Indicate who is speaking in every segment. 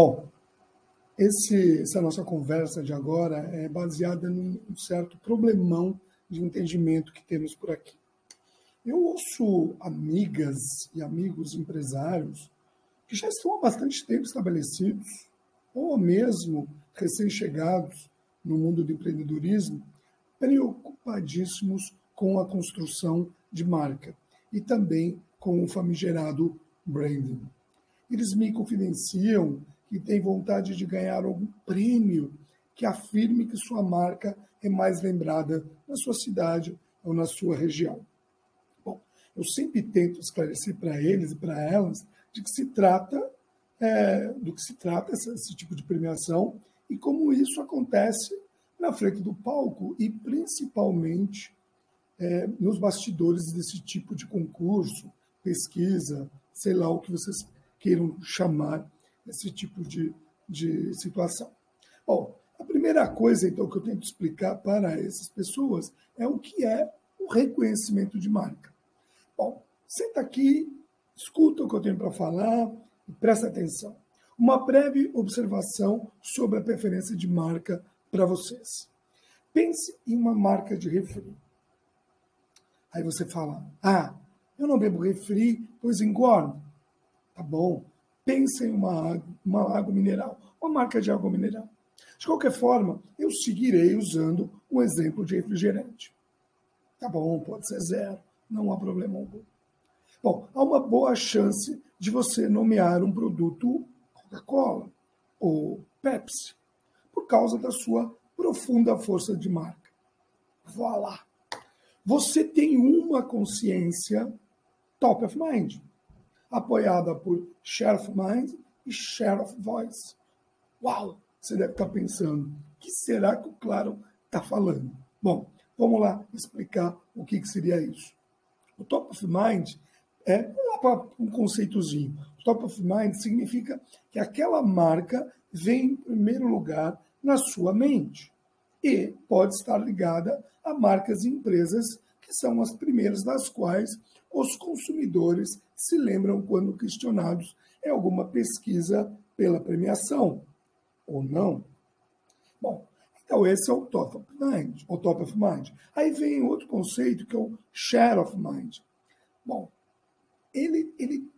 Speaker 1: Bom, esse, essa nossa conversa de agora é baseada num certo problemão de entendimento que temos por aqui. Eu ouço amigas e amigos empresários que já estão há bastante tempo estabelecidos, ou mesmo recém-chegados no mundo do empreendedorismo, preocupadíssimos com a construção de marca e também com o famigerado branding. Eles me confidenciam que tem vontade de ganhar algum prêmio que afirme que sua marca é mais lembrada na sua cidade ou na sua região. Bom, eu sempre tento esclarecer para eles e para elas de que se trata é, do que se trata esse, esse tipo de premiação e como isso acontece na frente do palco e principalmente é, nos bastidores desse tipo de concurso, pesquisa, sei lá o que vocês queiram chamar esse tipo de, de situação. Bom, a primeira coisa, então, que eu tento explicar para essas pessoas é o que é o reconhecimento de marca. Bom, senta aqui, escuta o que eu tenho para falar e presta atenção. Uma breve observação sobre a preferência de marca para vocês. Pense em uma marca de refri. Aí você fala: Ah, eu não bebo refri, pois engordo. Tá bom, pense em uma água, uma água mineral, uma marca de água mineral. De qualquer forma, eu seguirei usando um exemplo de refrigerante. Tá bom, pode ser zero, não há problema algum. Bom, há uma boa chance de você nomear um produto Coca-Cola ou Pepsi, por causa da sua profunda força de marca. Vá lá. Você tem uma consciência top of mind apoiada por Share of Mind e Share of Voice. Uau! Você deve estar pensando, o que será que o Claro está falando? Bom, vamos lá explicar o que, que seria isso. O Top of Mind é, um conceitozinho. O Top of Mind significa que aquela marca vem em primeiro lugar na sua mente e pode estar ligada a marcas e empresas que são as primeiras das quais os consumidores se lembram quando questionados em alguma pesquisa pela premiação, ou não. Bom, então esse é o top of mind, o top of mind. Aí vem outro conceito que é o share of mind. Bom, ele, ele,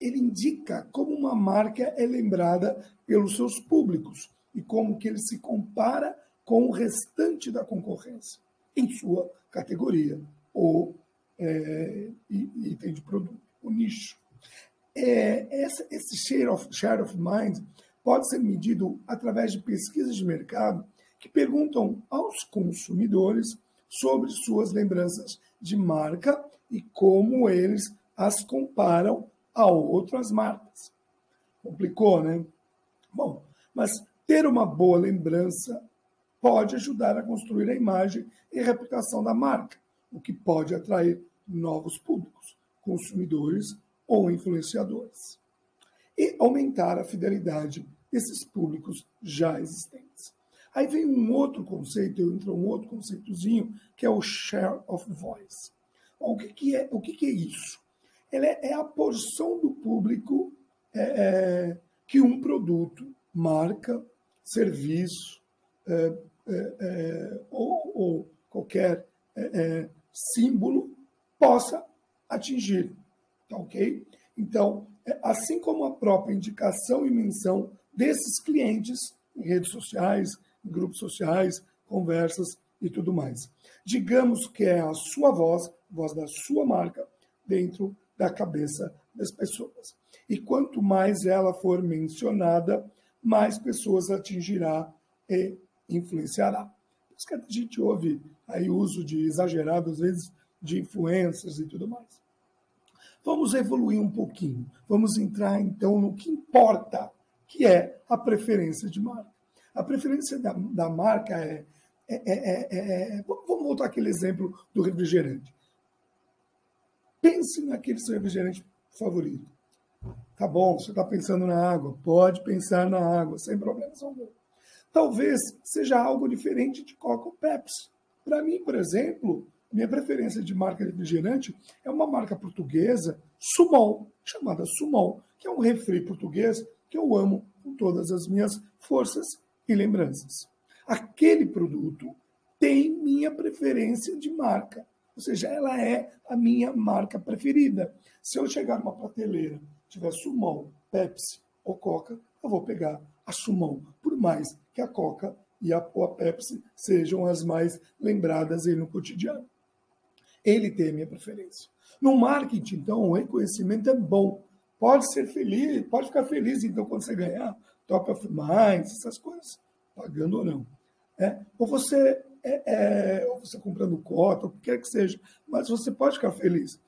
Speaker 1: ele indica como uma marca é lembrada pelos seus públicos e como que ele se compara com o restante da concorrência em sua categoria ou é, item de produto, o nicho. É, essa, esse share of, share of mind pode ser medido através de pesquisas de mercado que perguntam aos consumidores sobre suas lembranças de marca e como eles as comparam a outras marcas. Complicou, né? Bom, mas ter uma boa lembrança pode ajudar a construir a imagem e reputação da marca o que pode atrair novos públicos, consumidores ou influenciadores, e aumentar a fidelidade desses públicos já existentes. Aí vem um outro conceito, entra um outro conceitozinho, que é o share of voice. O que, que é, o que, que é isso? Ele é, é a porção do público é, é, que um produto, marca, serviço é, ou, ou, qualquer símbolo possa atingir. Tá ok? Então, é, assim como a própria indicação e menção desses clientes em redes sociais, em grupos sociais, conversas e tudo mais. Digamos que é a sua voz, voz da sua marca, dentro da cabeça das pessoas. E quanto mais ela for mencionada, mais pessoas atingirá e influenciará. Por isso que a gente ouve aí uso de exagerado, às vezes, de influências e tudo mais. Vamos evoluir um pouquinho. Vamos entrar então no que importa, que é a preferência de marca. A preferência da, da marca é, é, é, é, Vamos voltar àquele exemplo do refrigerante. Pense naquele seu refrigerante favorito. Tá bom, você está pensando na água, pode pensar na água, sem problemas algum. Talvez seja algo diferente de Coca ou Pepsi. Para mim, por exemplo, minha preferência de marca refrigerante é uma marca portuguesa, Sumol, chamada Sumol, que é um refri português que eu amo com todas as minhas forças e lembranças. Aquele produto tem minha preferência de marca, ou seja, ela é a minha marca preferida. Se eu chegar numa prateleira, tiver Sumol, Pepsi ou Coca, eu vou pegar a Sumol, por mais que a Coca e a, a Pepsi sejam as mais lembradas aí no cotidiano. Ele tem a minha preferência. No marketing, então, o reconhecimento é bom. Pode ser feliz, pode ficar feliz, então, quando você ganhar top of mind, essas coisas, pagando ou não. É? Ou você é, é, ou você comprando cota, o que quer que seja, mas você pode ficar feliz.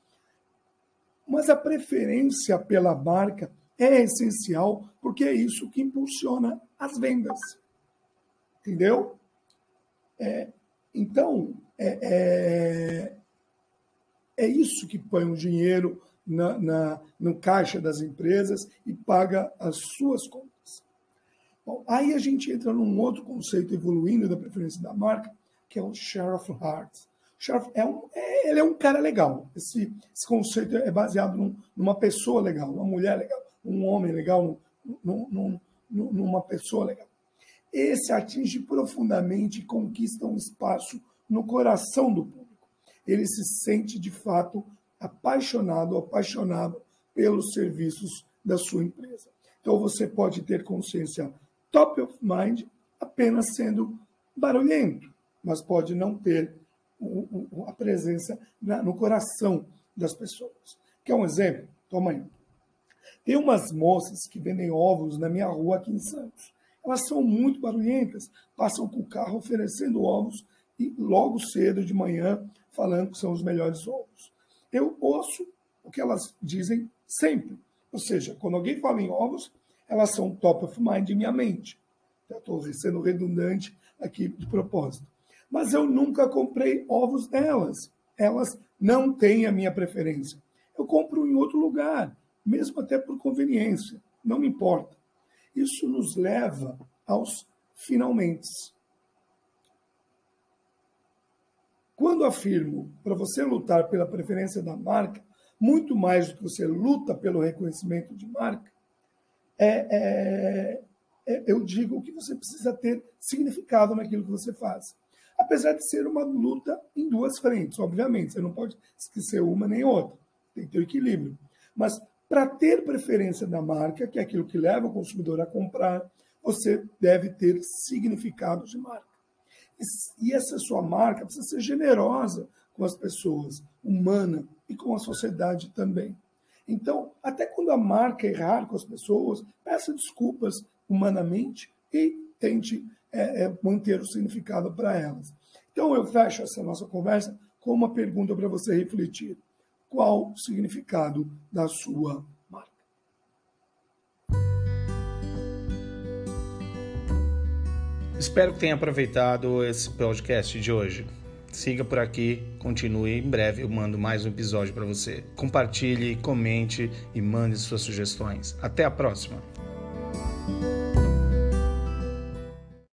Speaker 1: Mas a preferência pela marca é essencial, porque é isso que impulsiona as vendas. Entendeu? É, então, é, é, é, isso que põe o dinheiro na, na, no caixa das empresas e paga as suas contas. Bom, aí a gente entra num outro conceito evoluindo da preferência da marca, que é o share of heart. Sheriff é um, é, ele é um cara legal. Esse, esse conceito é baseado num, numa pessoa legal, uma mulher legal, um homem legal, num, num, numa pessoa legal. Esse atinge profundamente e conquista um espaço no coração do público. Ele se sente de fato apaixonado, apaixonado pelos serviços da sua empresa. Então você pode ter consciência top of mind apenas sendo barulhento, mas pode não ter a presença no coração das pessoas. Quer um exemplo? Toma aí. Tem umas moças que vendem ovos na minha rua aqui em Santos. Elas são muito barulhentas, passam com o carro oferecendo ovos e logo cedo de manhã falando que são os melhores ovos. Eu ouço o que elas dizem sempre. Ou seja, quando alguém fala em ovos, elas são top of mind em minha mente. Estou sendo redundante aqui de propósito. Mas eu nunca comprei ovos delas. Elas não têm a minha preferência. Eu compro em outro lugar, mesmo até por conveniência. Não me importa. Isso nos leva aos finalmente. Quando afirmo para você lutar pela preferência da marca, muito mais do que você luta pelo reconhecimento de marca, é, é, é, eu digo que você precisa ter significado naquilo que você faz. Apesar de ser uma luta em duas frentes, obviamente, você não pode esquecer uma nem outra, tem que ter equilíbrio. Mas para ter preferência da marca, que é aquilo que leva o consumidor a comprar, você deve ter significado de marca. E essa sua marca precisa ser generosa com as pessoas, humana e com a sociedade também. Então, até quando a marca errar com as pessoas, peça desculpas humanamente e tente é, é, manter o significado para elas. Então, eu fecho essa nossa conversa com uma pergunta para você refletir. Qual o significado da sua marca?
Speaker 2: Espero que tenha aproveitado esse podcast de hoje. Siga por aqui, continue. Em breve eu mando mais um episódio para você. Compartilhe, comente e mande suas sugestões. Até a próxima!